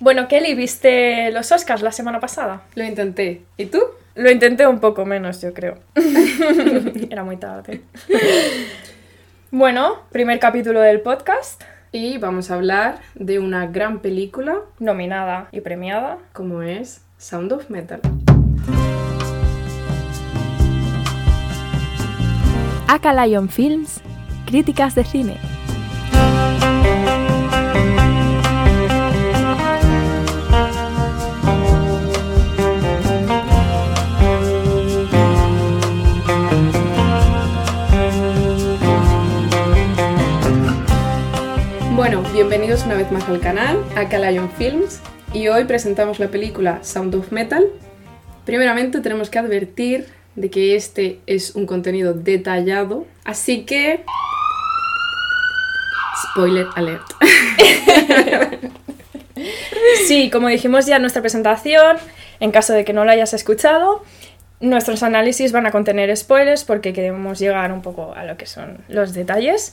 Bueno, Kelly, ¿viste los Oscars la semana pasada? Lo intenté. ¿Y tú? Lo intenté un poco menos, yo creo. Era muy tarde. bueno, primer capítulo del podcast. Y vamos a hablar de una gran película Nominada y premiada. como es Sound of Metal. Aka Lion Films, críticas de cine. Bienvenidos una vez más al canal, Aka Lion Films, y hoy presentamos la película Sound of Metal. Primeramente tenemos que advertir de que este es un contenido detallado, así que... Spoiler alert. Sí, como dijimos ya en nuestra presentación, en caso de que no lo hayas escuchado, nuestros análisis van a contener spoilers porque queremos llegar un poco a lo que son los detalles.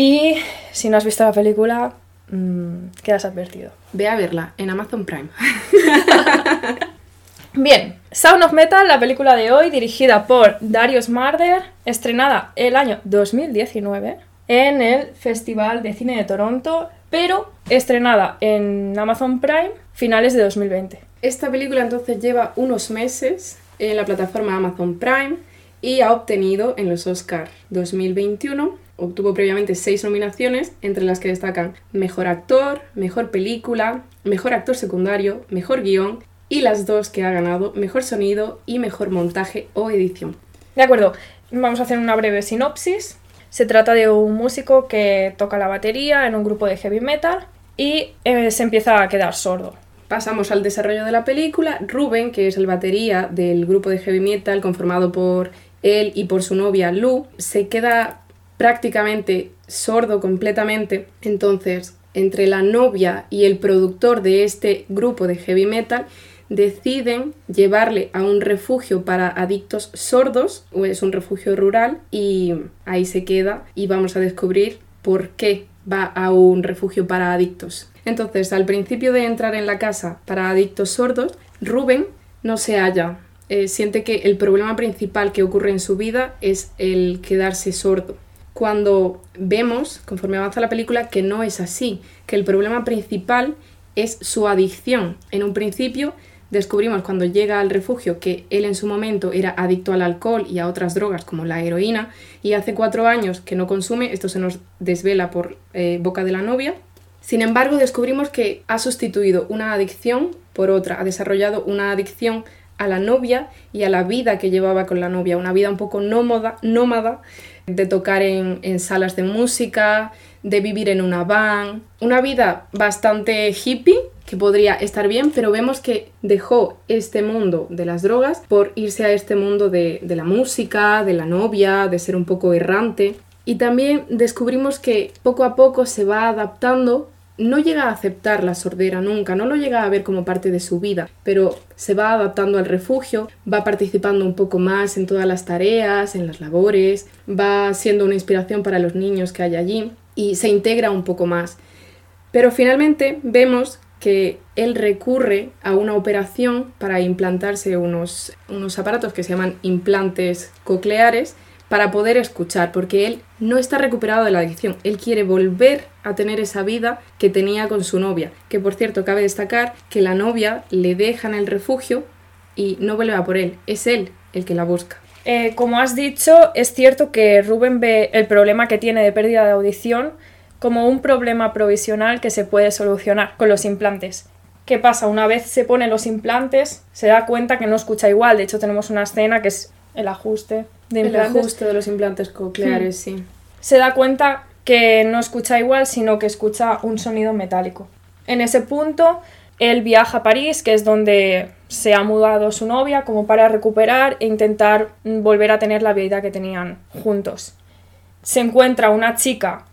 Y si no has visto la película, mm, quedas advertido. Ve a verla en Amazon Prime. Bien, Sound of Metal, la película de hoy, dirigida por Darius Marder, estrenada el año 2019 en el Festival de Cine de Toronto, pero estrenada en Amazon Prime finales de 2020. Esta película entonces lleva unos meses en la plataforma Amazon Prime y ha obtenido en los Oscar 2021, obtuvo previamente seis nominaciones, entre las que destacan Mejor Actor, Mejor Película, Mejor Actor Secundario, Mejor Guión y las dos que ha ganado Mejor Sonido y Mejor Montaje o Edición. De acuerdo, vamos a hacer una breve sinopsis. Se trata de un músico que toca la batería en un grupo de heavy metal y eh, se empieza a quedar sordo. Pasamos al desarrollo de la película. Ruben, que es el batería del grupo de heavy metal conformado por él y por su novia Lou, se queda prácticamente sordo completamente. Entonces, entre la novia y el productor de este grupo de heavy metal, deciden llevarle a un refugio para adictos sordos, o es un refugio rural, y ahí se queda y vamos a descubrir por qué va a un refugio para adictos. Entonces, al principio de entrar en la casa para adictos sordos, Rubén no se halla. Eh, siente que el problema principal que ocurre en su vida es el quedarse sordo. Cuando vemos, conforme avanza la película, que no es así, que el problema principal es su adicción. En un principio descubrimos cuando llega al refugio que él en su momento era adicto al alcohol y a otras drogas como la heroína y hace cuatro años que no consume, esto se nos desvela por eh, boca de la novia. Sin embargo, descubrimos que ha sustituido una adicción por otra, ha desarrollado una adicción a la novia y a la vida que llevaba con la novia, una vida un poco nómada, nómada de tocar en, en salas de música, de vivir en una van, una vida bastante hippie que podría estar bien, pero vemos que dejó este mundo de las drogas por irse a este mundo de, de la música, de la novia, de ser un poco errante. Y también descubrimos que poco a poco se va adaptando no llega a aceptar la sordera nunca, no lo llega a ver como parte de su vida, pero se va adaptando al refugio, va participando un poco más en todas las tareas, en las labores, va siendo una inspiración para los niños que hay allí y se integra un poco más. Pero finalmente vemos que él recurre a una operación para implantarse unos, unos aparatos que se llaman implantes cocleares para poder escuchar, porque él no está recuperado de la adicción, él quiere volver a tener esa vida que tenía con su novia, que por cierto cabe destacar que la novia le deja en el refugio y no vuelve a por él, es él el que la busca. Eh, como has dicho, es cierto que Rubén ve el problema que tiene de pérdida de audición como un problema provisional que se puede solucionar con los implantes. ¿Qué pasa? Una vez se pone los implantes, se da cuenta que no escucha igual. De hecho, tenemos una escena que es el ajuste de El implantes. ajuste de los implantes cocleares, sí. Se da cuenta que no escucha igual, sino que escucha un sonido metálico. En ese punto, él viaja a París, que es donde se ha mudado su novia, como para recuperar e intentar volver a tener la vida que tenían juntos. Se encuentra una chica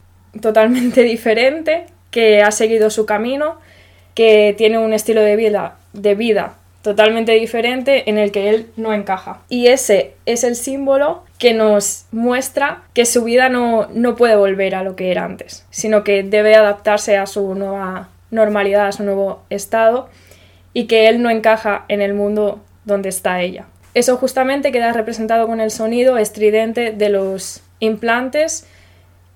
totalmente diferente, que ha seguido su camino, que tiene un estilo de vida, de vida totalmente diferente en el que él no encaja. Y ese es el símbolo que nos muestra que su vida no, no puede volver a lo que era antes, sino que debe adaptarse a su nueva, normalidad, a su nuevo estado y que él no encaja en el mundo donde está ella. Eso justamente queda representado con el sonido estridente de los implantes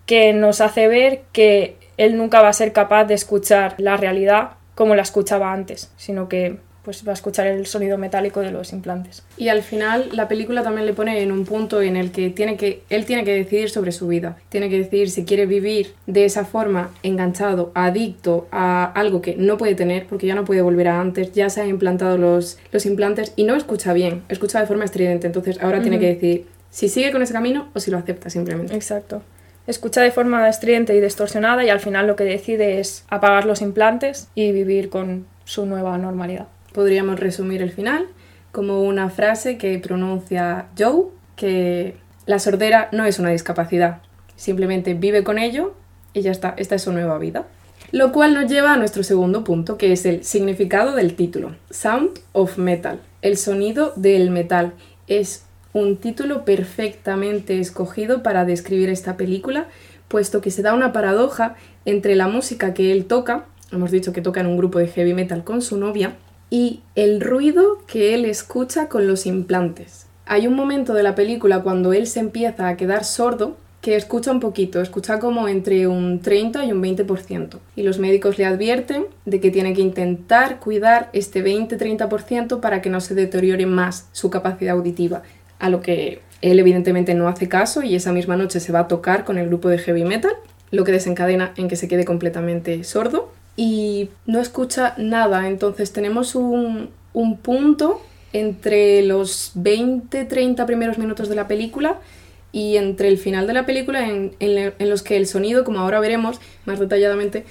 que nos hace ver que él nunca va a ser capaz de escuchar la realidad como la escuchaba antes, sino que pues va a escuchar el sonido metálico de los implantes. Y al final la película también le pone en un punto en el que, tiene que él tiene que decidir sobre su vida. Tiene que decidir si quiere vivir de esa forma, enganchado, adicto a algo que no puede tener, porque ya no puede volver a antes, ya se han implantado los, los implantes y no escucha bien, escucha de forma estridente. Entonces ahora tiene que decidir si sigue con ese camino o si lo acepta simplemente. Exacto. Escucha de forma estridente y distorsionada y al final lo que decide es apagar los implantes y vivir con su nueva normalidad podríamos resumir el final como una frase que pronuncia Joe, que la sordera no es una discapacidad, simplemente vive con ello y ya está, esta es su nueva vida. Lo cual nos lleva a nuestro segundo punto, que es el significado del título, Sound of Metal, el sonido del metal. Es un título perfectamente escogido para describir esta película, puesto que se da una paradoja entre la música que él toca, hemos dicho que toca en un grupo de heavy metal con su novia, y el ruido que él escucha con los implantes. Hay un momento de la película cuando él se empieza a quedar sordo que escucha un poquito, escucha como entre un 30 y un 20%. Y los médicos le advierten de que tiene que intentar cuidar este 20-30% para que no se deteriore más su capacidad auditiva. A lo que él evidentemente no hace caso y esa misma noche se va a tocar con el grupo de heavy metal, lo que desencadena en que se quede completamente sordo y no escucha nada. Entonces tenemos un, punto entre los 20-30 primeros minutos de la película y entre el final de la película en, en, los que el sonido, como ahora veremos más detalladamente,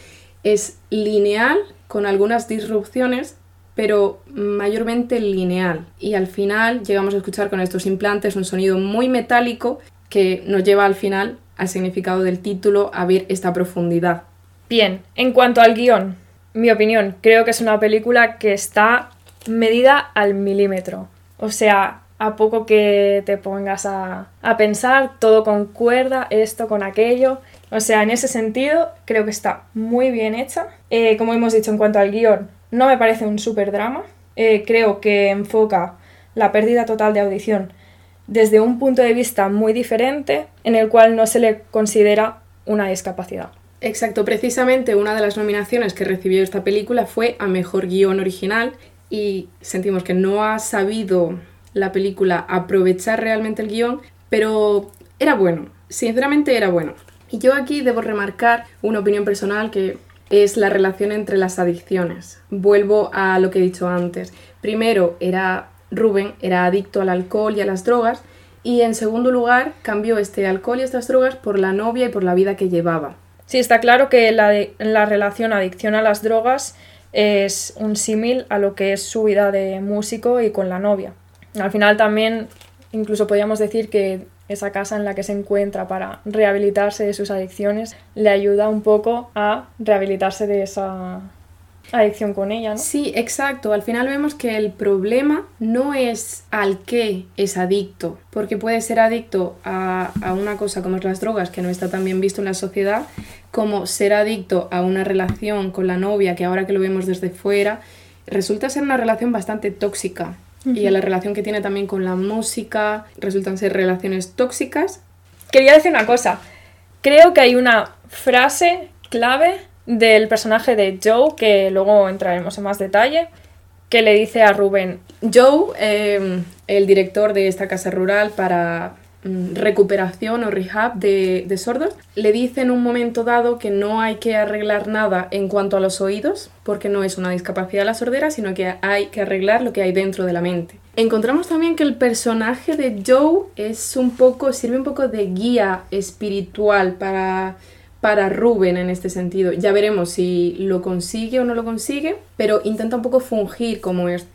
es lineal con algunas disrupciones, pero mayormente lineal. Y al final llegamos a escuchar con estos implantes un sonido muy metálico que nos lleva al final al significado del título, a ver esta profundidad Bien, en cuanto al guion, mi opinión, creo que es una película que está medida al milímetro. O sea, a poco que te pongas a, pensar, todo concuerda, esto con aquello. O sea, en ese sentido, creo que está muy bien hecha. Eh, como hemos dicho en cuanto al guion, no me parece un super drama. Eh, creo que enfoca la pérdida total de audición desde un punto de vista muy diferente, en el cual no se le considera una discapacidad. Exacto, precisamente una de las nominaciones que recibió esta película fue a Mejor Guión Original y sentimos que no ha sabido la película aprovechar realmente el guion, pero era bueno, sinceramente era bueno. Y yo aquí debo remarcar una opinión personal que es la relación entre las adicciones. Vuelvo a lo que he dicho antes. Primero era Rubén, era adicto al alcohol y a las drogas, y en segundo lugar cambió este alcohol y estas drogas por la novia y por la vida que llevaba. Sí, está claro que la, la relación adicción a las drogas es un símil a lo que es su vida de músico y con la novia. Al final también incluso podríamos decir que esa casa en la que se encuentra para rehabilitarse de sus adicciones le ayuda un poco a rehabilitarse de esa adicción con ella, ¿no? Sí, exacto. Al final vemos que el problema no es al qué es adicto, porque puede ser adicto a, a, una cosa como es las drogas, que no está tan bien visto en la sociedad, como ser adicto a una relación con la novia, que ahora que lo vemos desde fuera, resulta ser una relación bastante tóxica. Y a la relación que tiene también con la música, resultan ser relaciones tóxicas. Quería decir una cosa. Creo que hay una frase clave del personaje de Joe, que luego entraremos en más detalle, que le dice a Rubén. Joe, em, el director de esta casa rural para recuperación o rehab de, de, sordos, le dice en un momento dado que no hay que arreglar nada en cuanto a los oídos, porque no es una discapacidad la sordera, sino que hay que arreglar lo que hay dentro de la mente. Encontramos también que el personaje de Joe es un poco, sirve un poco de guía espiritual para para Rubén en este sentido. Ya veremos si lo consigue o no lo consigue, pero intenta un poco fungir como es.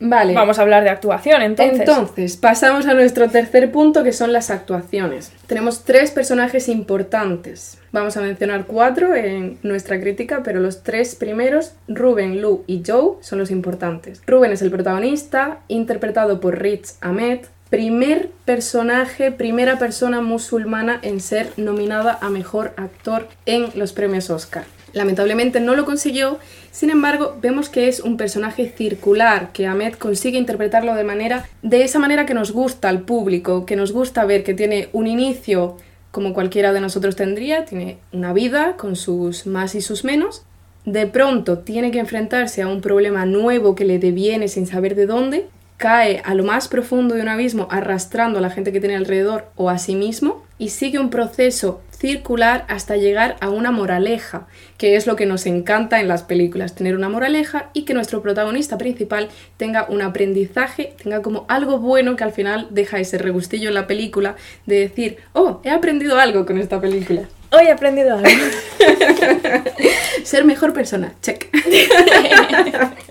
Vale. Vamos a hablar de actuación entonces. Entonces, pasamos a nuestro tercer punto que son las actuaciones. Tenemos tres personajes importantes. Vamos a mencionar cuatro en nuestra crítica, pero los tres primeros, Rubén, Lou y Joe, son los importantes. Rubén es el protagonista, interpretado por Rich Ahmed, primer personaje, primera persona musulmana en ser nominada a mejor actor en los premios Oscar. Lamentablemente no lo consiguió, sin embargo, vemos que es un personaje circular, que Ahmed consigue interpretarlo de manera de esa manera que nos gusta al público, que nos gusta ver que tiene un inicio como cualquiera de nosotros tendría, tiene una vida con sus más y sus menos. De pronto tiene que enfrentarse a un problema nuevo que le deviene sin saber de dónde, cae a lo más profundo de un abismo arrastrando a la gente que tiene alrededor o a sí mismo y sigue un proceso circular hasta llegar a una moraleja, que es lo que nos encanta en las películas, tener una moraleja y que nuestro protagonista principal tenga un aprendizaje, tenga como algo bueno que al final deja ese regustillo en la película de decir, oh, he aprendido algo con esta película. Hoy he aprendido algo. Ser mejor persona, check.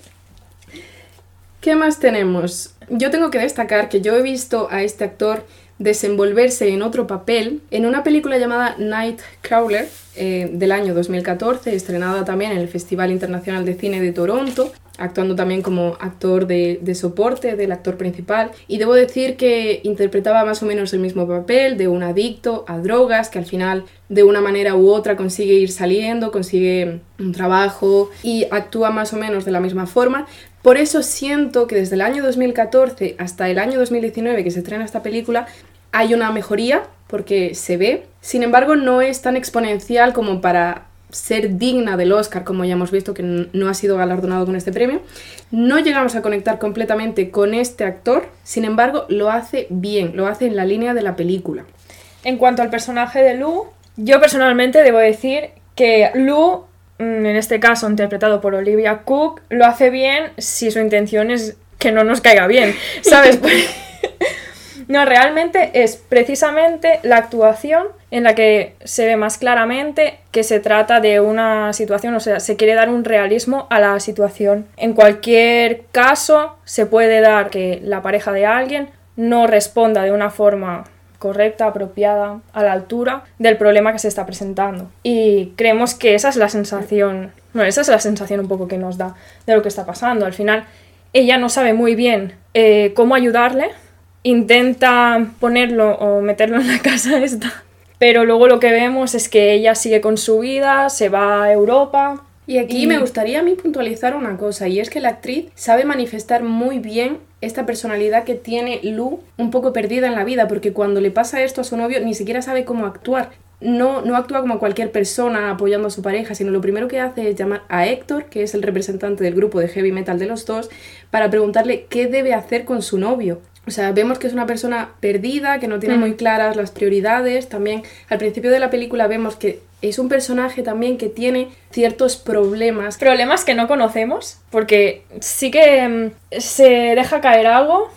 ¿Qué más tenemos? Yo tengo que destacar que yo he visto a este actor desenvolverse en otro papel en una película llamada Nightcrawler eh, del año 2014, estrenada también en el Festival Internacional de Cine de Toronto, actuando también como actor de, de, soporte del actor principal. Y debo decir que interpretaba más o menos el mismo papel de un adicto a drogas que al final de una manera u otra consigue ir saliendo, consigue un trabajo y actúa más o menos de la misma forma. Por eso siento que desde el año 2014 hasta el año 2019 que se estrena esta película, hay una mejoría porque se ve, sin embargo no es tan exponencial como para ser digna del Oscar, como ya hemos visto que no ha sido galardonado con este premio. No llegamos a conectar completamente con este actor, sin embargo lo hace bien, lo hace en la línea de la película. En cuanto al personaje de Lu, yo personalmente debo decir que Lu, en este caso interpretado por Olivia Cook, lo hace bien si su intención es que no nos caiga bien, ¿sabes? No, realmente es precisamente la actuación en la que se ve más claramente que se trata de una situación, o sea, se quiere dar un realismo a la situación. En cualquier caso, se puede dar que la pareja de alguien no responda de una forma correcta, apropiada, a la altura del problema que se está presentando. Y creemos que esa es la sensación, no, esa es la sensación un poco que nos da de lo que está pasando. Al final, ella no sabe muy bien eh, cómo ayudarle intenta ponerlo o meterlo en la casa esta. Pero luego lo que vemos es que ella sigue con su vida, se va a Europa. Y aquí me gustaría a mí puntualizar una cosa, y es que la actriz sabe manifestar muy bien esta personalidad que tiene Lu un poco perdida en la vida, porque cuando le pasa esto a su novio ni siquiera sabe cómo actuar. No, no actúa como cualquier persona apoyando a su pareja, sino lo primero que hace es llamar a Héctor, que es el representante del grupo de heavy metal de los dos, para preguntarle qué debe hacer con su novio. O sea, vemos que es una persona perdida, que no tiene muy claras las prioridades. También al principio de la película vemos que es un personaje también que tiene ciertos problemas. Problemas que no conocemos, porque sí que mm, se deja caer algo,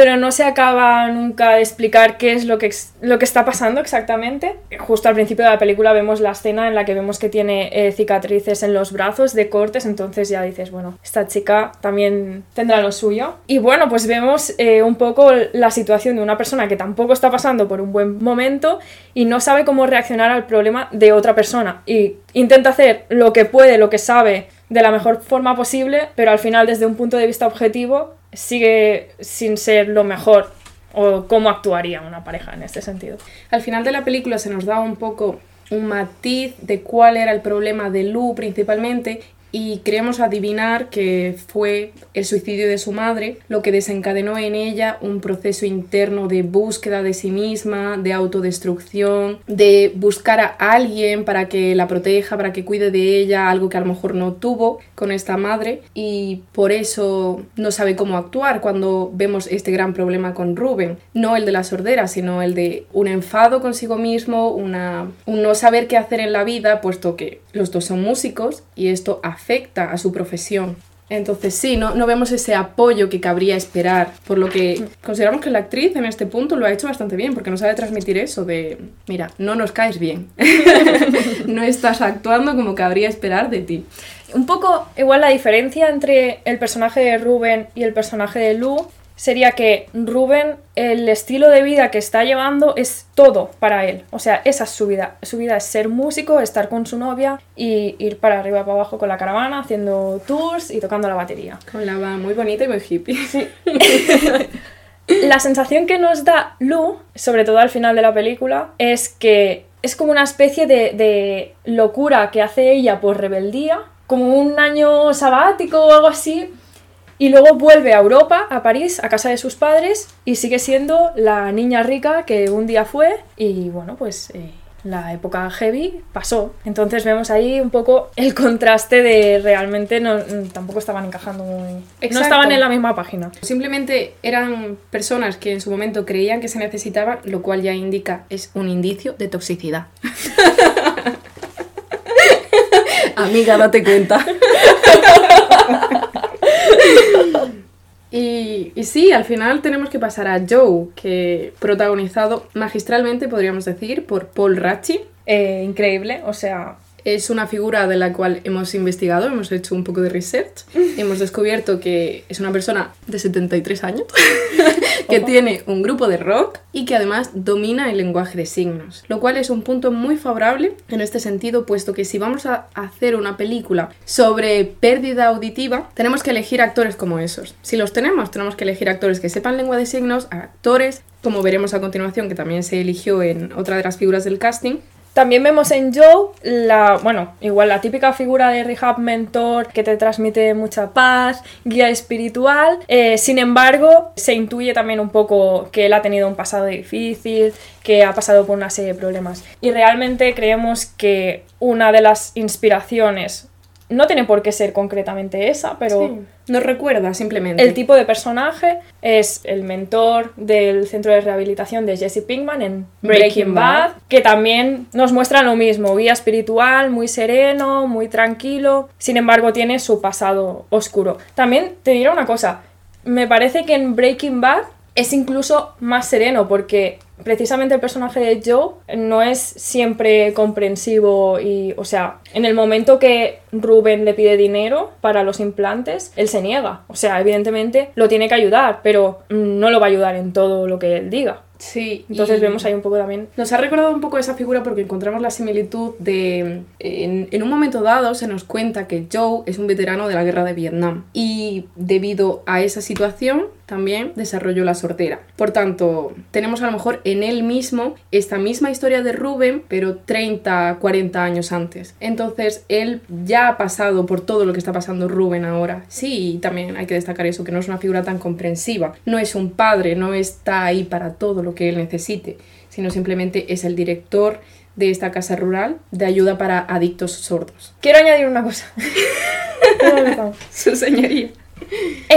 pero no se acaba nunca de explicar qué es lo que, lo que está pasando exactamente. Justo al principio de la película vemos la escena en la que vemos que tiene eh, cicatrices en los brazos de cortes, entonces ya dices, bueno, esta chica también tendrá lo suyo. Y bueno, pues vemos eh, un poco la situación de una persona que tampoco está pasando por un buen momento y no sabe cómo reaccionar al problema de otra persona. Y intenta hacer lo que puede, lo que sabe de la mejor forma posible, pero al final desde un punto de vista objetivo sigue sin ser lo mejor o cómo actuaría una pareja en este sentido. Al final de la película se nos da un poco un matiz de cuál era el problema de Lu principalmente y creemos adivinar que fue el suicidio de su madre lo que desencadenó en ella un proceso interno de búsqueda de sí misma, de autodestrucción, de buscar a alguien para que la proteja, para que cuide de ella, algo que a lo mejor no tuvo con esta madre y por eso no sabe cómo actuar cuando vemos este gran problema con Rubén, no el de la sordera, sino el de un enfado consigo mismo, una, un no saber qué hacer en la vida, puesto que los dos son músicos y esto afecta a su profesión. Entonces sí, no, no vemos ese apoyo que cabría esperar, por lo que consideramos que la actriz en este punto lo ha hecho bastante bien, porque no sabe transmitir eso de, mira, no nos caes bien, no estás actuando como cabría esperar de ti. Un poco igual la diferencia entre el personaje de Rubén y el personaje de Lu sería que Rubén, el estilo de vida que está llevando es todo para él. O sea, esa es su vida. Su vida es ser músico, estar con su novia y ir para arriba para abajo con la caravana, haciendo tours y tocando la batería. Con la va muy bonita y muy hippie. Sí. la sensación que nos da Lu, sobre todo al final de la película, es que es como una especie de, de locura que hace ella por rebeldía, como un año sabático o algo así, y luego vuelve a Europa, a París, a casa de sus padres, y sigue siendo la niña rica que un día fue, y bueno, pues eh, la época heavy pasó. Entonces vemos ahí un poco el contraste de realmente no, tampoco estaban encajando muy... No Exacto. estaban en la misma página. Simplemente eran personas que en su momento creían que se necesitaban, lo cual ya indica, es un indicio de toxicidad. Amiga, date cuenta. Y, sí, al final tenemos que pasar a Joe, que protagonizado magistralmente, podríamos decir, por Paul Ratchie. Eh, increíble, o sea, Es una figura de la cual hemos investigado, hemos hecho un poco de research. hemos descubierto que es una persona de 73 años que tiene un grupo de rock y que además domina el lenguaje de signos, lo cual es un punto muy favorable en este sentido, puesto que si vamos a hacer una película sobre pérdida auditiva, tenemos que elegir actores como esos. Si los tenemos, tenemos que elegir actores que sepan lengua de signos, actores, como veremos a continuación, que también se eligió en otra de las figuras del casting, También vemos en Joe la, bueno, igual la típica figura de rehab mentor que te transmite mucha paz, guía espiritual. Eh, sin embargo, se intuye también un poco que él ha tenido un pasado difícil, que ha pasado por una serie de problemas. Y realmente creemos que una de las inspiraciones no tiene por qué ser concretamente esa, pero Sí, Nos recuerda simplemente. el tipo de personaje es el mentor del centro de rehabilitación de Jesse Pinkman en Breaking, Breaking Bad, Bad. que también nos muestra lo mismo, guía espiritual, muy sereno, muy tranquilo, sin embargo tiene su pasado oscuro. También te diré una cosa, me parece que en Breaking Bad es incluso más sereno porque precisamente el personaje de Joe no es siempre comprensivo y, o sea, en el momento que Ruben le pide dinero para los implantes, él se niega. O sea, evidentemente lo tiene que ayudar, pero no lo va a ayudar en todo lo que él diga. Sí. Entonces y- vemos ahí un poco también Nos ha recordado un poco esa figura porque encontramos la similitud de... En, en un momento dado se nos cuenta que Joe es un veterano de la guerra de Vietnam y debido a esa situación también desarrolló la sordera. Por tanto, tenemos a lo mejor en él mismo esta misma historia de Ruben, pero 30, 40 años antes. Entonces, él ya ha pasado por todo lo que está pasando Ruben ahora. Sí, y también hay que destacar eso, que no es una figura tan comprensiva. No es un padre, no está ahí para todo lo que él necesite, sino simplemente es el director de esta casa rural de ayuda para adictos sordos. Quiero añadir una cosa. Su señoría.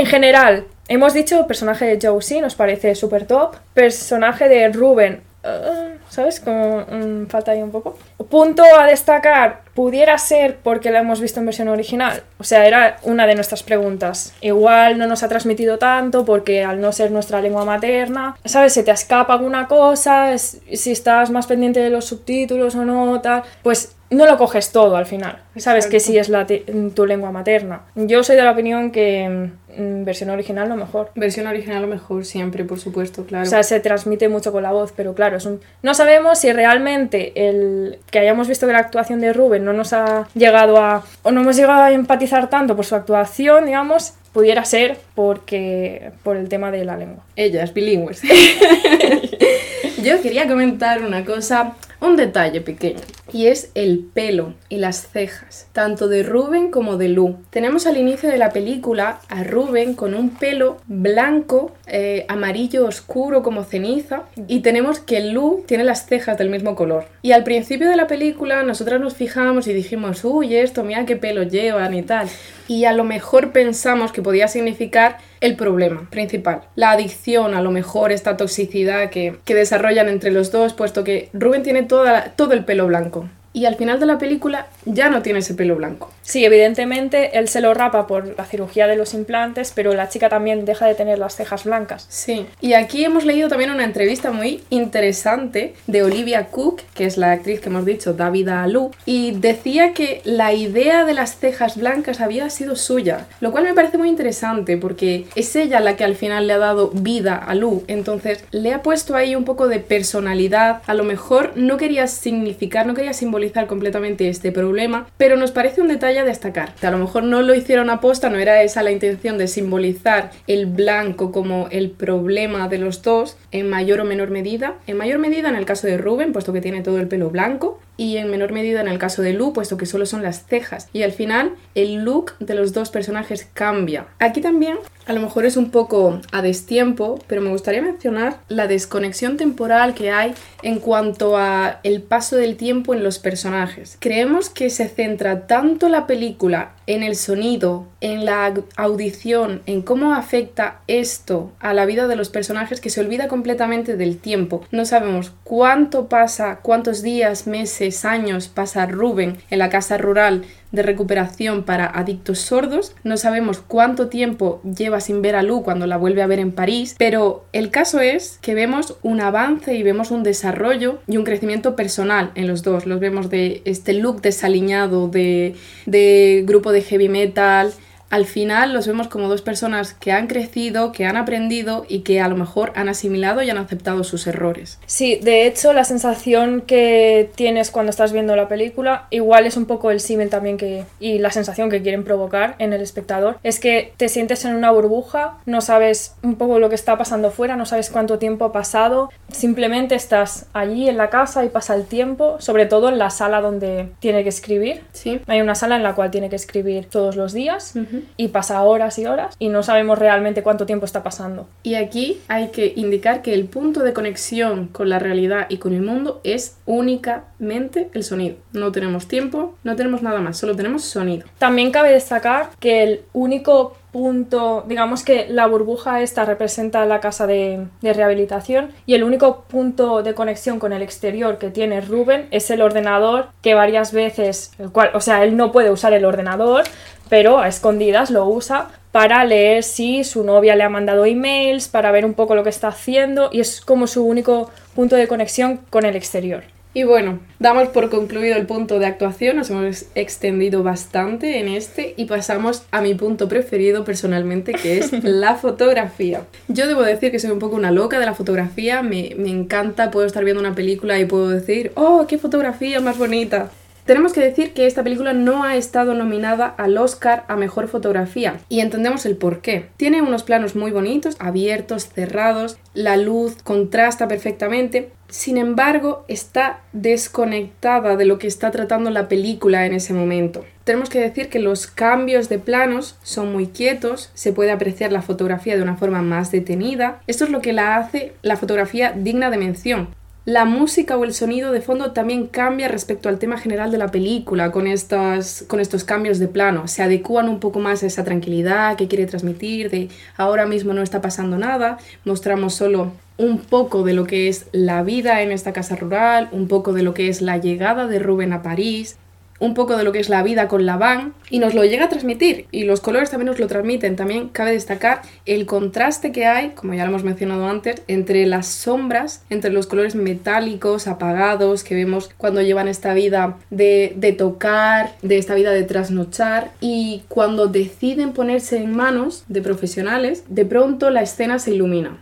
En general, hemos dicho personaje de Joe sí, nos parece súper top. Personaje de Ruben, ah, ¿sabes? Como mm, falta ahí un poco. Punto a destacar, pudiera ser porque la hemos visto en versión original. O sea, era una de nuestras preguntas. Igual no nos ha transmitido tanto porque al no ser nuestra lengua materna, ¿sabes? Se te escapa alguna cosa, si estás más pendiente de los subtítulos o no, tal, pues no lo coges todo al final. Sabes que sí es la te- tu lengua materna. Yo soy de la opinión que mm, versión original lo mejor. Versión original lo mejor siempre, por supuesto, claro. O sea, se transmite mucho con la voz, pero claro, es un... no sabemos si realmente el que hayamos visto que la actuación de Rubén no nos ha llegado a... o no hemos llegado a empatizar tanto por su actuación, digamos, pudiera ser porque por el tema de la lengua. Ellas, bilingües. Yo quería comentar una cosa, un detalle pequeño, y es el pelo y las cejas, tanto de Rubén como de Lu. Tenemos al inicio de la película a Rubén con un pelo blanco, eh, amarillo oscuro como ceniza, y tenemos que Lu tiene las cejas del mismo color. Y al principio de la película nosotras nos fijamos y dijimos, uy, esto, mira qué pelo llevan y tal. Y a lo mejor pensamos que podía significar el problema principal, la adicción, a lo mejor esta toxicidad que, que desarrollan entre los dos, puesto que Rubén tiene toda, todo el pelo blanco. Y al final de la película ya no tiene ese pelo blanco. Sí, evidentemente él se lo rapa por la cirugía de los implantes, pero la chica también deja de tener las cejas blancas. Sí, y aquí hemos leído también una entrevista muy interesante de Olivia Cook, que es la actriz que hemos dicho, Davida Alu, y decía que la idea de las cejas blancas había sido suya, lo cual me parece muy interesante porque es ella la que al final le ha dado vida a Lu, entonces le ha puesto ahí un poco de personalidad, a lo mejor no quería significar, no quería simbolizar completamente este problema, pero nos parece un detalle a destacar. A lo mejor no lo hicieron aposta, no era esa la intención de simbolizar el blanco como el problema de los dos en mayor o menor medida. En mayor medida en el caso de Rubén, puesto que tiene todo el pelo blanco, y en menor medida en el caso de Lu, puesto que solo son las cejas. Y al final el look de los dos personajes cambia. Aquí también a lo mejor es un poco a destiempo, pero me gustaría mencionar la desconexión temporal que hay en cuanto a el paso del tiempo en los personajes. Creemos que se centra tanto la película en el sonido, en la audición, en cómo afecta esto a la vida de los personajes que se olvida completamente del tiempo. No sabemos cuánto pasa, cuántos días, meses, años pasa Rubén en la casa rural de recuperación para adictos sordos. No sabemos cuánto tiempo lleva sin ver a Lu cuando la vuelve a ver en París, pero el caso es que vemos un avance y vemos un desarrollo y un crecimiento personal en los dos. Los vemos de este look desaliñado de, de grupo de heavy metal, al final los vemos como dos personas que han crecido, que han aprendido y que a lo mejor han asimilado y han aceptado sus errores. Sí, de hecho la sensación que tienes cuando estás viendo la película igual es un poco el símil también que y la sensación que quieren provocar en el espectador es que te sientes en una burbuja, no sabes un poco lo que está pasando fuera, no sabes cuánto tiempo ha pasado, simplemente estás allí en la casa y pasa el tiempo, sobre todo en la sala donde tiene que escribir. Sí. Hay una sala en la cual tiene que escribir todos los días y pasa horas y horas y no sabemos realmente cuánto tiempo está pasando. Y aquí hay que indicar que el punto de conexión con la realidad y con el mundo es únicamente el sonido. No tenemos tiempo, no tenemos nada más, solo tenemos sonido. También cabe destacar que el único punto, digamos que la burbuja esta representa la casa de, de, rehabilitación y el único punto de conexión con el exterior que tiene Rubén es el ordenador que varias veces, el cual, o sea, él no puede usar el ordenador, pero a escondidas lo usa para leer si su novia le ha mandado emails, para ver un poco lo que está haciendo y es como su único punto de conexión con el exterior. Y bueno, damos por concluido el punto de actuación, nos hemos extendido bastante en este y pasamos a mi punto preferido personalmente, que es la fotografía. Yo debo decir que soy un poco una loca de la fotografía, me, me encanta, puedo estar viendo una película y puedo decir, oh, qué fotografía más bonita. Tenemos que decir que esta película no ha estado nominada al Oscar a Mejor Fotografía y entendemos el por qué. Tiene unos planos muy bonitos, abiertos, cerrados, la luz contrasta perfectamente, sin embargo está desconectada de lo que está tratando la película en ese momento. Tenemos que decir que los cambios de planos son muy quietos, se puede apreciar la fotografía de una forma más detenida. Esto es lo que la hace la fotografía digna de mención, la música o el sonido de fondo también cambia respecto al tema general de la película con estos, con estos cambios de plano. Se adecúan un poco más a esa tranquilidad que quiere transmitir, de ahora mismo no está pasando nada, mostramos solo un poco de lo que es la vida en esta casa rural, un poco de lo que es la llegada de Rubén a París, un poco de lo que es la vida con la van y nos lo llega a transmitir y los colores también nos lo transmiten. También cabe destacar el contraste que hay, como ya lo hemos mencionado antes, entre las sombras, entre los colores metálicos, apagados que vemos cuando llevan esta vida de, de tocar, de esta vida de trasnochar y cuando deciden ponerse en manos de profesionales, de pronto la escena se ilumina.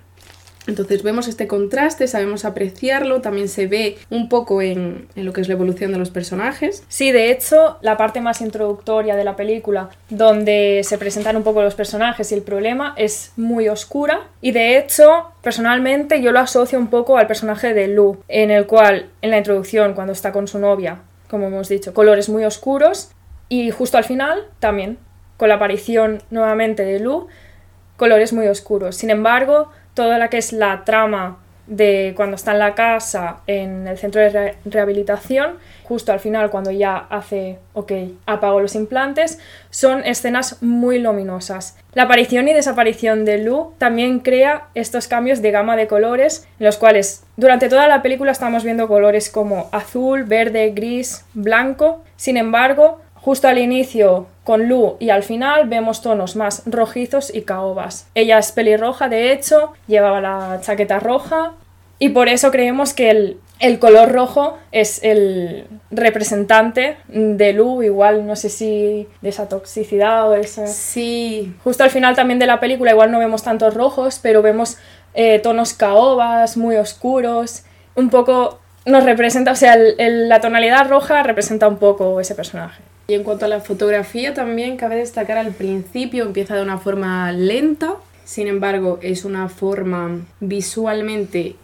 Entonces vemos este contraste, sabemos apreciarlo, también se ve un poco en, en, lo que es la evolución de los personajes. Sí, de hecho, la parte más introductoria de la película, donde se presentan un poco los personajes y el problema, es muy oscura. Y de hecho, personalmente yo lo asocio un poco al personaje de Lu, en el cual, en la introducción, cuando está con su novia, como hemos dicho, colores muy oscuros. Y justo al final, también, con la aparición nuevamente de Lu, colores muy oscuros. Sin embargo, toda la que es la trama de cuando está en la casa, en el centro de re rehabilitación, justo al final cuando ya hace, ok, apago los implantes, son escenas muy luminosas. La aparición y desaparición de Lu también crea estos cambios de gama de colores, en los cuales durante toda la película estamos viendo colores como azul, verde, gris, blanco. Sin embargo, Justo al inicio con Lu y al final vemos tonos más rojizos y caobas. Ella es pelirroja, de hecho, llevaba la chaqueta roja y por eso creemos que el, el color rojo es el representante de Lu, igual no sé si de esa toxicidad o esa... Sí. Justo al final también de la película igual no vemos tantos rojos, pero vemos eh, tonos caobas, muy oscuros, un poco nos representa, o sea, el- el- la tonalidad roja representa un poco ese personaje. Y en cuanto a la fotografía también cabe destacar al principio empieza de una forma lenta, sin embargo es una forma visualmente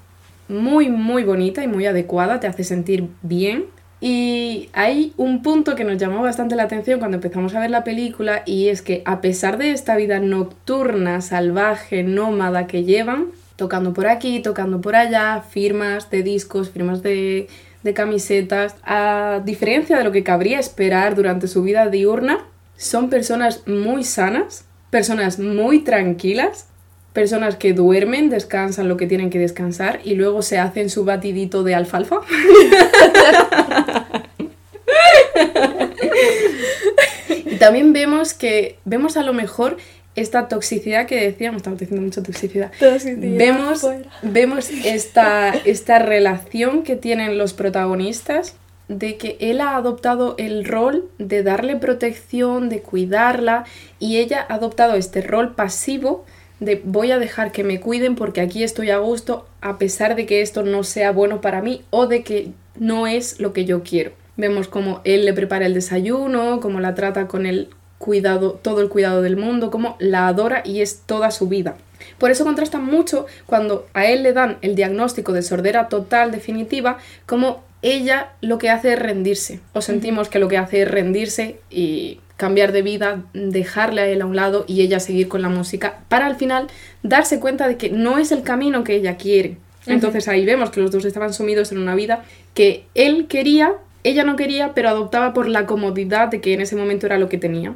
muy muy bonita y muy adecuada, te hace sentir bien. Y hay un punto que nos llamó bastante la atención cuando empezamos a ver la película y es que a pesar de esta vida nocturna, salvaje, nómada que llevan, tocando por aquí, tocando por allá, firmas de discos, firmas de, de camisetas, a diferencia de lo que cabría esperar durante su vida diurna, son personas muy sanas, personas muy tranquilas, personas que duermen, descansan lo que tienen que descansar y luego se hacen su batidito de alfalfa. y también vemos que vemos a lo mejor esta toxicidad que decíamos, estamos diciendo mucha toxicidad. Vemos, vemos esta, esta relación que tienen los protagonistas de que él ha adoptado el rol de darle protección, de cuidarla, y ella ha adoptado este rol pasivo de voy a dejar que me cuiden porque aquí estoy a gusto a pesar de que esto no sea bueno para mí o de que no es lo que yo quiero. Vemos cómo él le prepara el desayuno, cómo la trata con el cuidado, todo el cuidado del mundo, cómo la adora y es toda su vida. Por eso contrasta mucho cuando a él le dan el diagnóstico de sordera total definitiva, como ella lo que hace es rendirse. O sentimos que lo que hace es rendirse y cambiar de vida, dejarle a él a un lado y ella seguir con la música, para al final darse cuenta de que no es el camino que ella quiere. Entonces ahí vemos que los dos estaban sumidos en una vida que él quería, ella no quería, pero adoptaba por la comodidad de que en ese momento era lo que tenía.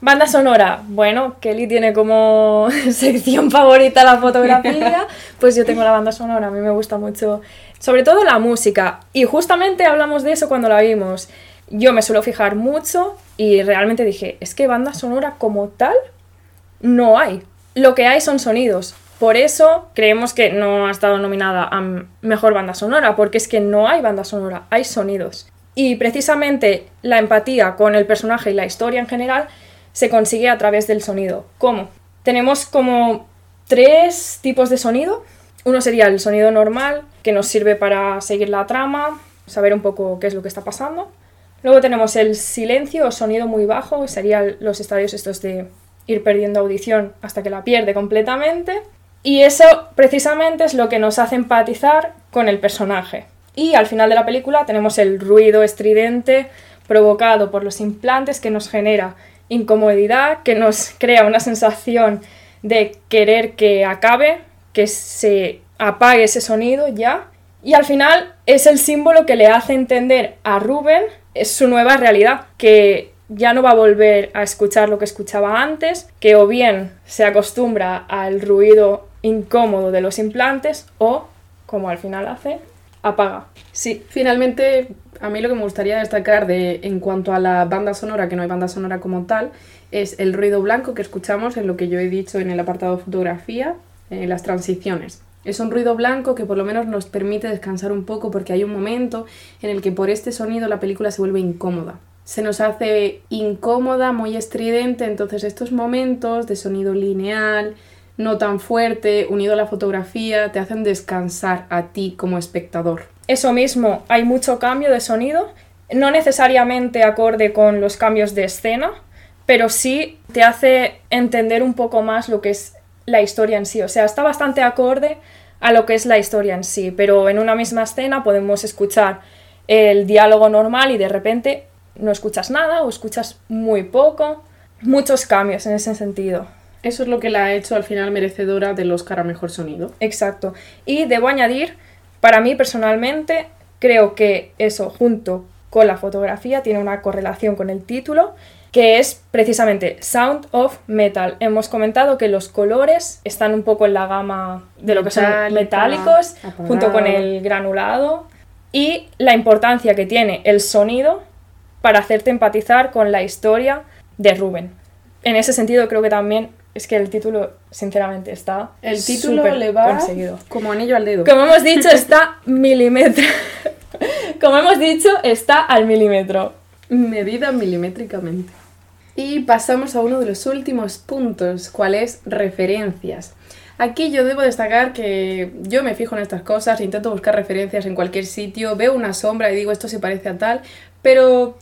Banda sonora. Bueno, Kelly tiene como sección favorita la fotografía. Pues yo tengo la banda sonora, a mí me gusta mucho. Sobre todo la música. Y justamente hablamos de eso cuando la vimos. Yo me suelo fijar mucho y realmente dije, es que banda sonora como tal no hay. Lo que hay son sonidos. Por eso creemos que no ha estado nominada a mejor banda sonora, porque es que no hay banda sonora, hay sonidos. Y precisamente la empatía con el personaje y la historia en general se consigue a través del sonido. ¿Cómo? Tenemos como tres tipos de sonido. Uno sería el sonido normal, que nos sirve para seguir la trama, saber un poco qué es lo que está pasando. Luego tenemos el silencio o sonido muy bajo, serían los estadios estos de ir perdiendo audición hasta que la pierde completamente. Y eso precisamente es lo que nos hace empatizar con el personaje. Y al final de la película tenemos el ruido estridente provocado por los implantes que nos genera incomodidad, que nos crea una sensación de querer que acabe, que se apague ese sonido ya. Y al final es el símbolo que le hace entender a Rubén su nueva realidad, que ya no va a volver a escuchar lo que escuchaba antes, que o bien se acostumbra al ruido incómodo de los implantes o, como al final hace, apaga. Sí, finalmente a mí lo que me gustaría destacar de en cuanto a la banda sonora, que no hay banda sonora como tal, es el ruido blanco que escuchamos en lo que yo he dicho en el apartado fotografía, en las transiciones. Es un ruido blanco que por lo menos nos permite descansar un poco porque hay un momento en el que por este sonido la película se vuelve incómoda. Se nos hace incómoda, muy estridente, entonces estos momentos de sonido lineal, no tan fuerte, unido a la fotografía, te hacen descansar a ti como espectador. Eso mismo, hay mucho cambio de sonido, no necesariamente acorde con los cambios de escena, pero sí te hace entender un poco más lo que es la historia en sí. O sea, está bastante acorde a lo que es la historia en sí, pero en una misma escena podemos escuchar el diálogo normal y de repente no escuchas nada o escuchas muy poco. Muchos cambios en ese sentido. Eso es lo que la ha hecho al final merecedora del Oscar a Mejor Sonido. Exacto. Y debo añadir, para mí personalmente, creo que eso junto con la fotografía tiene una correlación con el título, que es precisamente Sound of Metal. Hemos comentado que los colores están un poco en la gama de lo que son metálicos, apagado. junto con el granulado, y la importancia que tiene el sonido para hacerte empatizar con la historia de Rubén. En ese sentido creo que también es que el título, sinceramente, está El título le va conseguido. como anillo al dedo. Como hemos dicho, está milímetro. Como hemos dicho, está al milímetro. Medida milimétricamente. Y pasamos a uno de los últimos puntos, cuál es referencias. Aquí yo debo destacar que yo me fijo en estas cosas, intento buscar referencias en cualquier sitio, veo una sombra y digo esto se parece a tal, pero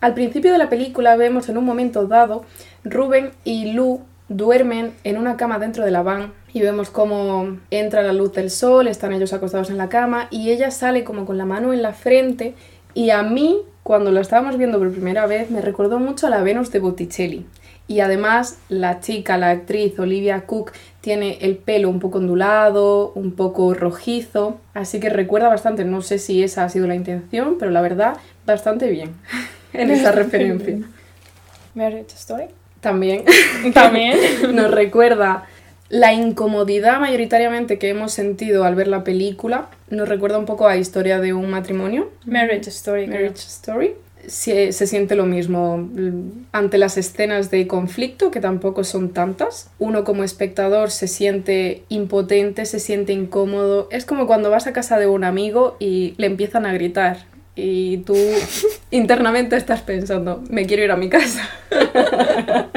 al principio de la película vemos en un momento dado Rubén y Lu duermen en una cama dentro de la van y vemos cómo entra la luz del sol, están ellos acostados en la cama y ella sale como con la mano en la frente y a mí cuando lo estábamos viendo por primera vez me recordó mucho a la Venus de Botticelli. Y además la chica, la actriz Olivia Cook, tiene el pelo un poco ondulado, un poco rojizo, así que recuerda bastante, no sé si esa ha sido la intención, pero la verdad, bastante bien en esa referencia. Marriage Story. También, También. nos recuerda la incomodidad mayoritariamente que hemos sentido al ver la película, nos recuerda un poco a Historia de un matrimonio, Marriage Story. creo. Marriage Story. Se, se siente lo mismo mm, ante las escenas de conflicto, que tampoco son tantas. Uno como espectador se siente impotente, se siente incómodo. Es como cuando vas a casa de un amigo y le empiezan a gritar. Y tú internamente estás pensando, me quiero ir a mi casa.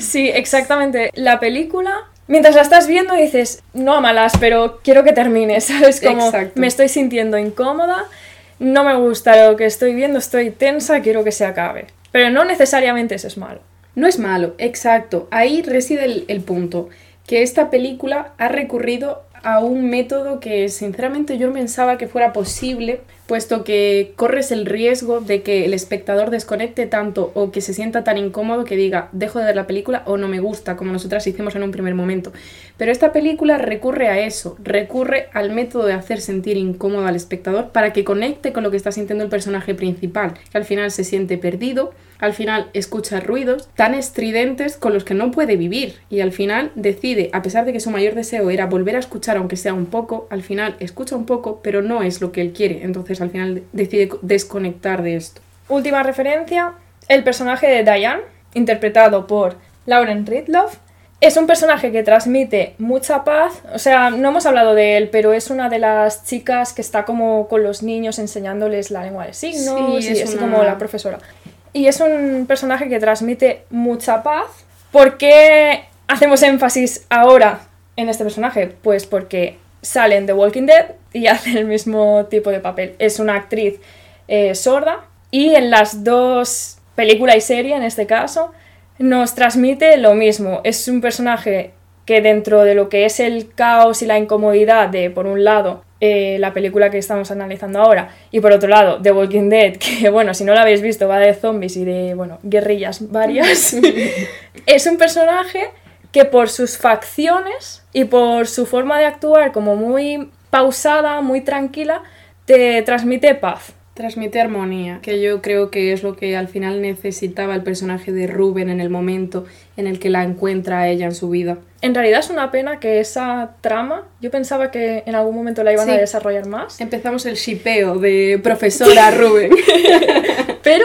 Sí, exactamente. La película, mientras la estás viendo dices, no a malas, pero quiero que termine, ¿sabes? Como Exacto. me estoy sintiendo incómoda, no me gusta lo que estoy viendo, estoy tensa, quiero que se acabe. Pero no necesariamente eso es malo. No es malo, exacto. Ahí reside el, el punto. Que esta película ha recurrido a un método que sinceramente yo pensaba que fuera posible, puesto que corres el riesgo de que el espectador desconecte tanto o que se sienta tan incómodo que diga dejo de ver la película o no me gusta, como nosotras hicimos en un primer momento. Pero esta película recurre a eso, recurre al método de hacer sentir incómodo al espectador para que conecte con lo que está sintiendo el personaje principal, que al final se siente perdido, al final escucha ruidos tan estridentes con los que no puede vivir y al final decide, a pesar de que su mayor deseo era volver a escuchar aunque sea un poco, al final escucha un poco, pero no es lo que él quiere, entonces al final decide desconectar de esto. Última referencia, el personaje de Diane, interpretado por Lauren Ridloff, es un personaje que transmite mucha paz, o sea, no hemos hablado de él, pero es una de las chicas que está como con los niños enseñándoles la lengua de signos, Sí, y es una- como la profesora. Y es un personaje que transmite mucha paz. ¿Por qué hacemos énfasis ahora en este personaje? Pues porque sale en The Walking Dead y hace el mismo tipo de papel. Es una actriz eh, sorda y en las dos, película y serie en este caso, nos transmite lo mismo. Es un personaje que dentro de lo que es el caos y la incomodidad de, por un lado, eh, la película que estamos analizando ahora, y por otro lado, The Walking Dead, que bueno, si no la habéis visto, va de zombies y de, bueno, guerrillas varias, es un personaje que por sus facciones y por su forma de actuar como muy pausada, muy tranquila, te transmite paz. Transmite armonía, que yo creo que es lo que al final necesitaba el personaje de Ruben en el momento en el que la encuentra a ella en su vida. En realidad es una pena que esa trama, yo pensaba que en algún momento la iban a desarrollar más, Empezamos el shipeo de profesora Ruben. pero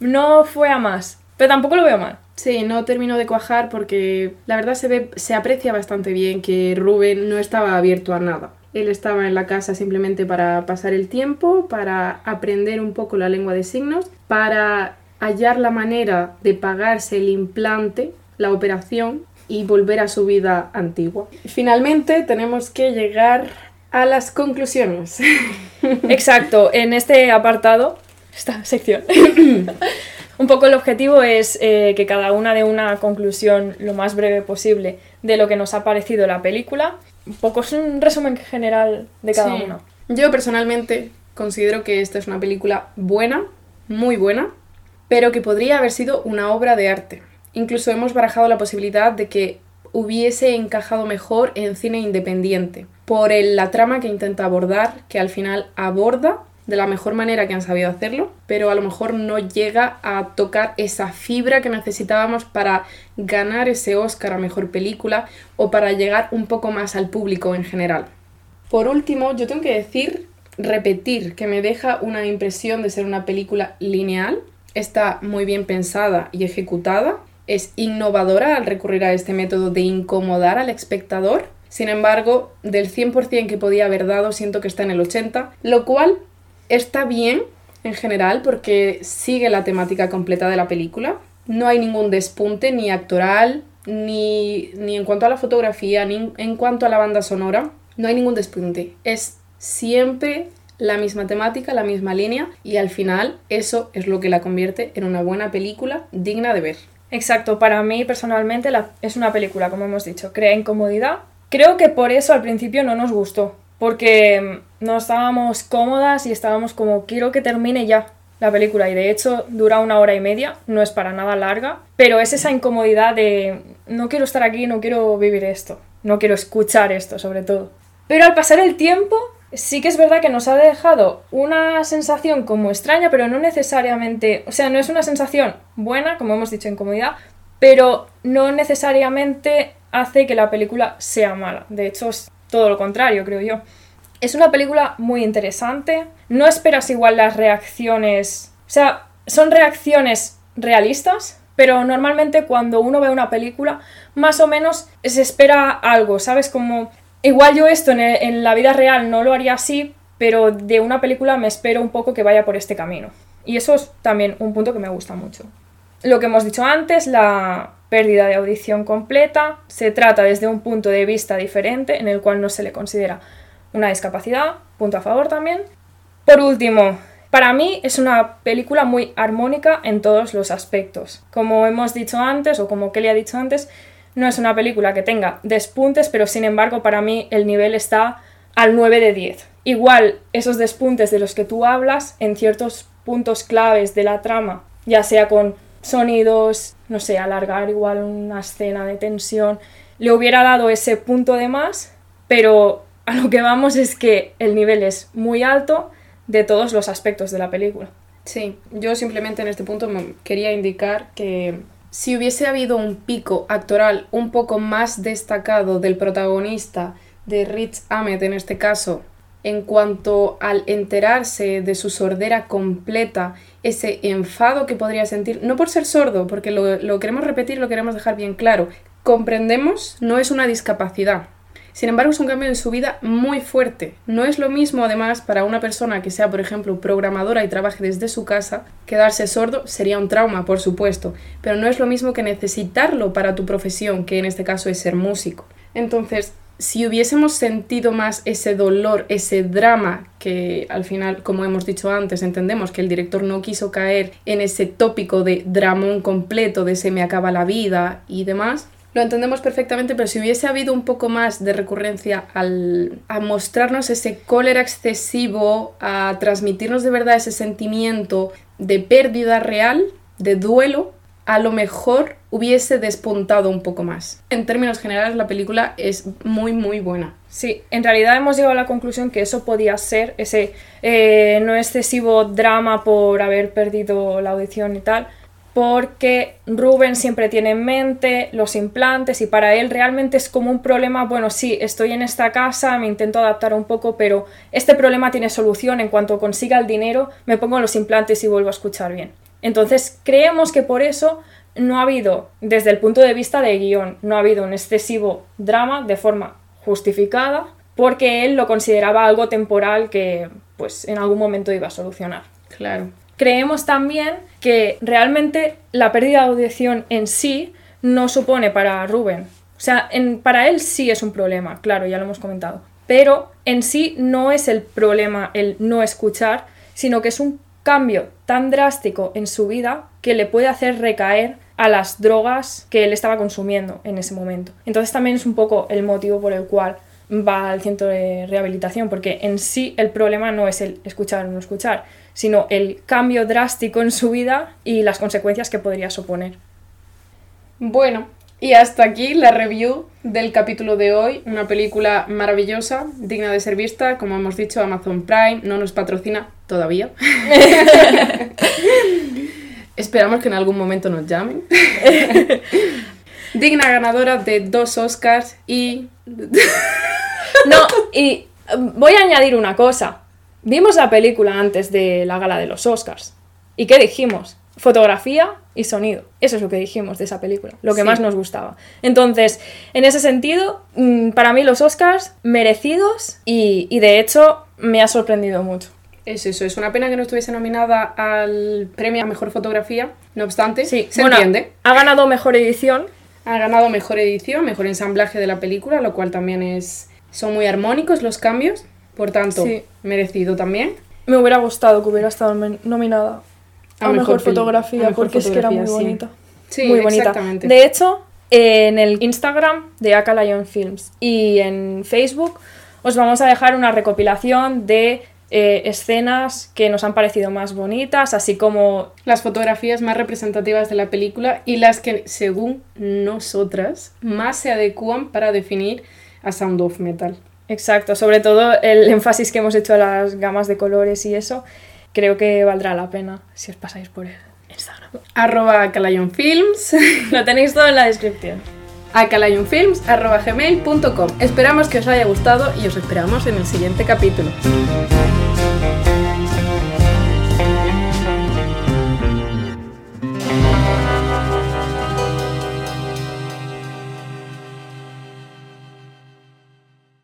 no fue a más. Pero tampoco lo veo mal. Sí, no terminó de cuajar porque la verdad se ve, se aprecia bastante bien que Rubén no estaba abierto a nada. Él estaba en la casa simplemente para pasar el tiempo, para aprender un poco la lengua de signos, para hallar la manera de pagarse el implante, la operación y volver a su vida antigua. Finalmente tenemos que llegar a las conclusiones. Exacto, en este apartado, esta sección, un poco el objetivo es eh, que cada una dé una conclusión lo más breve posible de lo que nos ha parecido la película. Un poco es un resumen general de cada Sí. uno. Yo personalmente considero que esta es una película buena, muy buena, pero que podría haber sido una obra de arte. Incluso hemos barajado la posibilidad de que hubiese encajado mejor en cine independiente, por el- la trama que intenta abordar, que al final aborda de la mejor manera que han sabido hacerlo, pero a lo mejor no llega a tocar esa fibra que necesitábamos para ganar ese Oscar a mejor película o para llegar un poco más al público en general. Por último, yo tengo que decir, repetir, que me deja una impresión de ser una película lineal. Está muy bien pensada y ejecutada. Es innovadora al recurrir a este método de incomodar al espectador. Sin embargo, del 100% que podía haber dado, siento que está en el 80%, lo cual está bien en general porque sigue la temática completa de la película. no hay ningún despunte ni actoral, ni, ni en cuanto a la fotografía, ni en cuanto a la banda sonora. No hay ningún despunte. Es siempre la misma temática, la misma línea y al final eso es lo que la convierte en una buena película digna de ver. Exacto, para mí personalmente es una película, como hemos dicho, crea incomodidad. Creo que por eso al principio no nos gustó, porque mm, no estábamos cómodas y estábamos como, quiero que termine ya la película y de hecho dura una hora y media, no es para nada larga, pero es esa incomodidad de, no quiero estar aquí, no quiero vivir esto, no quiero escuchar esto sobre todo. Pero al pasar el tiempo, sí que es verdad que nos ha dejado una sensación como extraña, pero no necesariamente, o sea, no es una sensación buena, como hemos dicho, incomodidad, pero no necesariamente hace que la película sea mala. De hecho, todo lo contrario, creo yo. Es una película muy interesante, no esperas igual las reacciones, o sea, son reacciones realistas, pero normalmente cuando uno ve una película, más o menos se espera algo, ¿sabes? Como Igual yo esto en, en la vida real no lo haría así, pero de una película me espero un poco que vaya por este camino. Y eso es también un punto que me gusta mucho. Lo que hemos dicho antes, la pérdida de audición completa, se trata desde un punto de vista diferente en el cual no se le considera una discapacidad, punto a favor también. Por último, para mí es una película muy armónica en todos los aspectos. Como hemos dicho antes, o como Kelly ha dicho antes, no es una película que tenga despuntes, pero sin embargo para mí el nivel está al 9 de 10. Igual esos despuntes de los que tú hablas en ciertos puntos claves de la trama, ya sea con sonidos, no sé, alargar igual una escena de tensión, le hubiera dado ese punto de más, pero a lo que vamos es que el nivel es muy alto de todos los aspectos de la película. Sí, yo simplemente en este punto quería indicar que si hubiese habido un pico actoral un poco más destacado del protagonista, de Rich Ahmed en este caso, en cuanto al enterarse de su sordera completa, ese enfado que podría sentir, no por ser sordo, porque lo, queremos repetir, lo queremos dejar bien claro, comprendemos, no es una discapacidad, sin embargo, es un cambio en su vida muy fuerte. No es lo mismo, además, para una persona que sea, por ejemplo, programadora y trabaje desde su casa, quedarse sordo sería un trauma, por supuesto, pero no es lo mismo que necesitarlo para tu profesión, que en este caso es ser músico. Entonces, si hubiésemos sentido más ese dolor, ese drama, que al final, como hemos dicho antes, entendemos que el director no quiso caer en ese tópico de dramón completo, de se me acaba la vida y demás, lo entendemos perfectamente, pero si hubiese habido un poco más de recurrencia al, a mostrarnos ese cólera excesivo, a transmitirnos de verdad ese sentimiento de pérdida real, de duelo, a lo mejor hubiese despuntado un poco más. En términos generales, la película es muy, muy buena. Sí, en realidad hemos llegado a la conclusión que eso podía ser ese eh, no excesivo drama por haber perdido la audición y tal, porque Rubén siempre tiene en mente los implantes y para él realmente es como un problema, bueno, sí, estoy en esta casa, me intento adaptar un poco, pero este problema tiene solución, en cuanto consiga el dinero, me pongo los implantes y vuelvo a escuchar bien. Entonces, creemos que por eso no ha habido, desde el punto de vista de guion, no ha habido un excesivo drama de forma justificada, porque él lo consideraba algo temporal que, pues, en algún momento iba a solucionar. Claro. Creemos también que realmente la pérdida de audición en sí no supone para Rubén. O sea, en- para él sí es un problema, claro, ya lo hemos comentado. Pero en sí no es el problema el no escuchar, sino que es un cambio tan drástico en su vida que le puede hacer recaer a las drogas que él estaba consumiendo en ese momento. Entonces también es un poco el motivo por el cual va al centro de rehabilitación, porque en sí el problema no es el escuchar o no escuchar, sino el cambio drástico en su vida y las consecuencias que podría suponer. Bueno, y hasta aquí la review del capítulo de hoy. Una película maravillosa, digna de ser vista. Como hemos dicho, Amazon Prime no nos patrocina todavía. Esperamos que en algún momento nos llamen. digna ganadora de dos Oscars y... No, y eh, voy a añadir una cosa. Vimos la película antes de la gala de los Oscars. ¿Y qué dijimos? Fotografía y sonido. Eso es lo que dijimos de esa película, lo que Sí. más nos gustaba. Entonces, en ese sentido, mm, para mí los Oscars merecidos y, y de hecho me ha sorprendido mucho. Es eso, es una pena que no estuviese nominada al premio a mejor fotografía. No obstante, Sí, se bueno, entiende. ha ganado mejor edición. Ha ganado mejor edición, mejor ensamblaje de la película, lo cual también es. Son muy armónicos los cambios, por tanto, Sí. merecido también. Me hubiera gustado que hubiera estado nominada a, A mejor, fotografía, a mejor porque es que era muy sí. bonita. Sí, muy bonita. exactamente. De hecho, en el Instagram de Aka Lion Films y en Facebook os vamos a dejar una recopilación de eh, escenas que nos han parecido más bonitas, así como Las fotografías más representativas de la película y las que, según nosotras, más se adecúan para definir a Sound of Metal. Exacto, sobre todo el énfasis que hemos hecho a las gamas de colores y eso, creo que valdrá la pena si os pasáis por el Instagram. Arroba Films, Lo tenéis todo en la descripción. acalayonfilms, arroba gmail.com. Esperamos que os haya gustado y os esperamos en el siguiente capítulo. Thank you.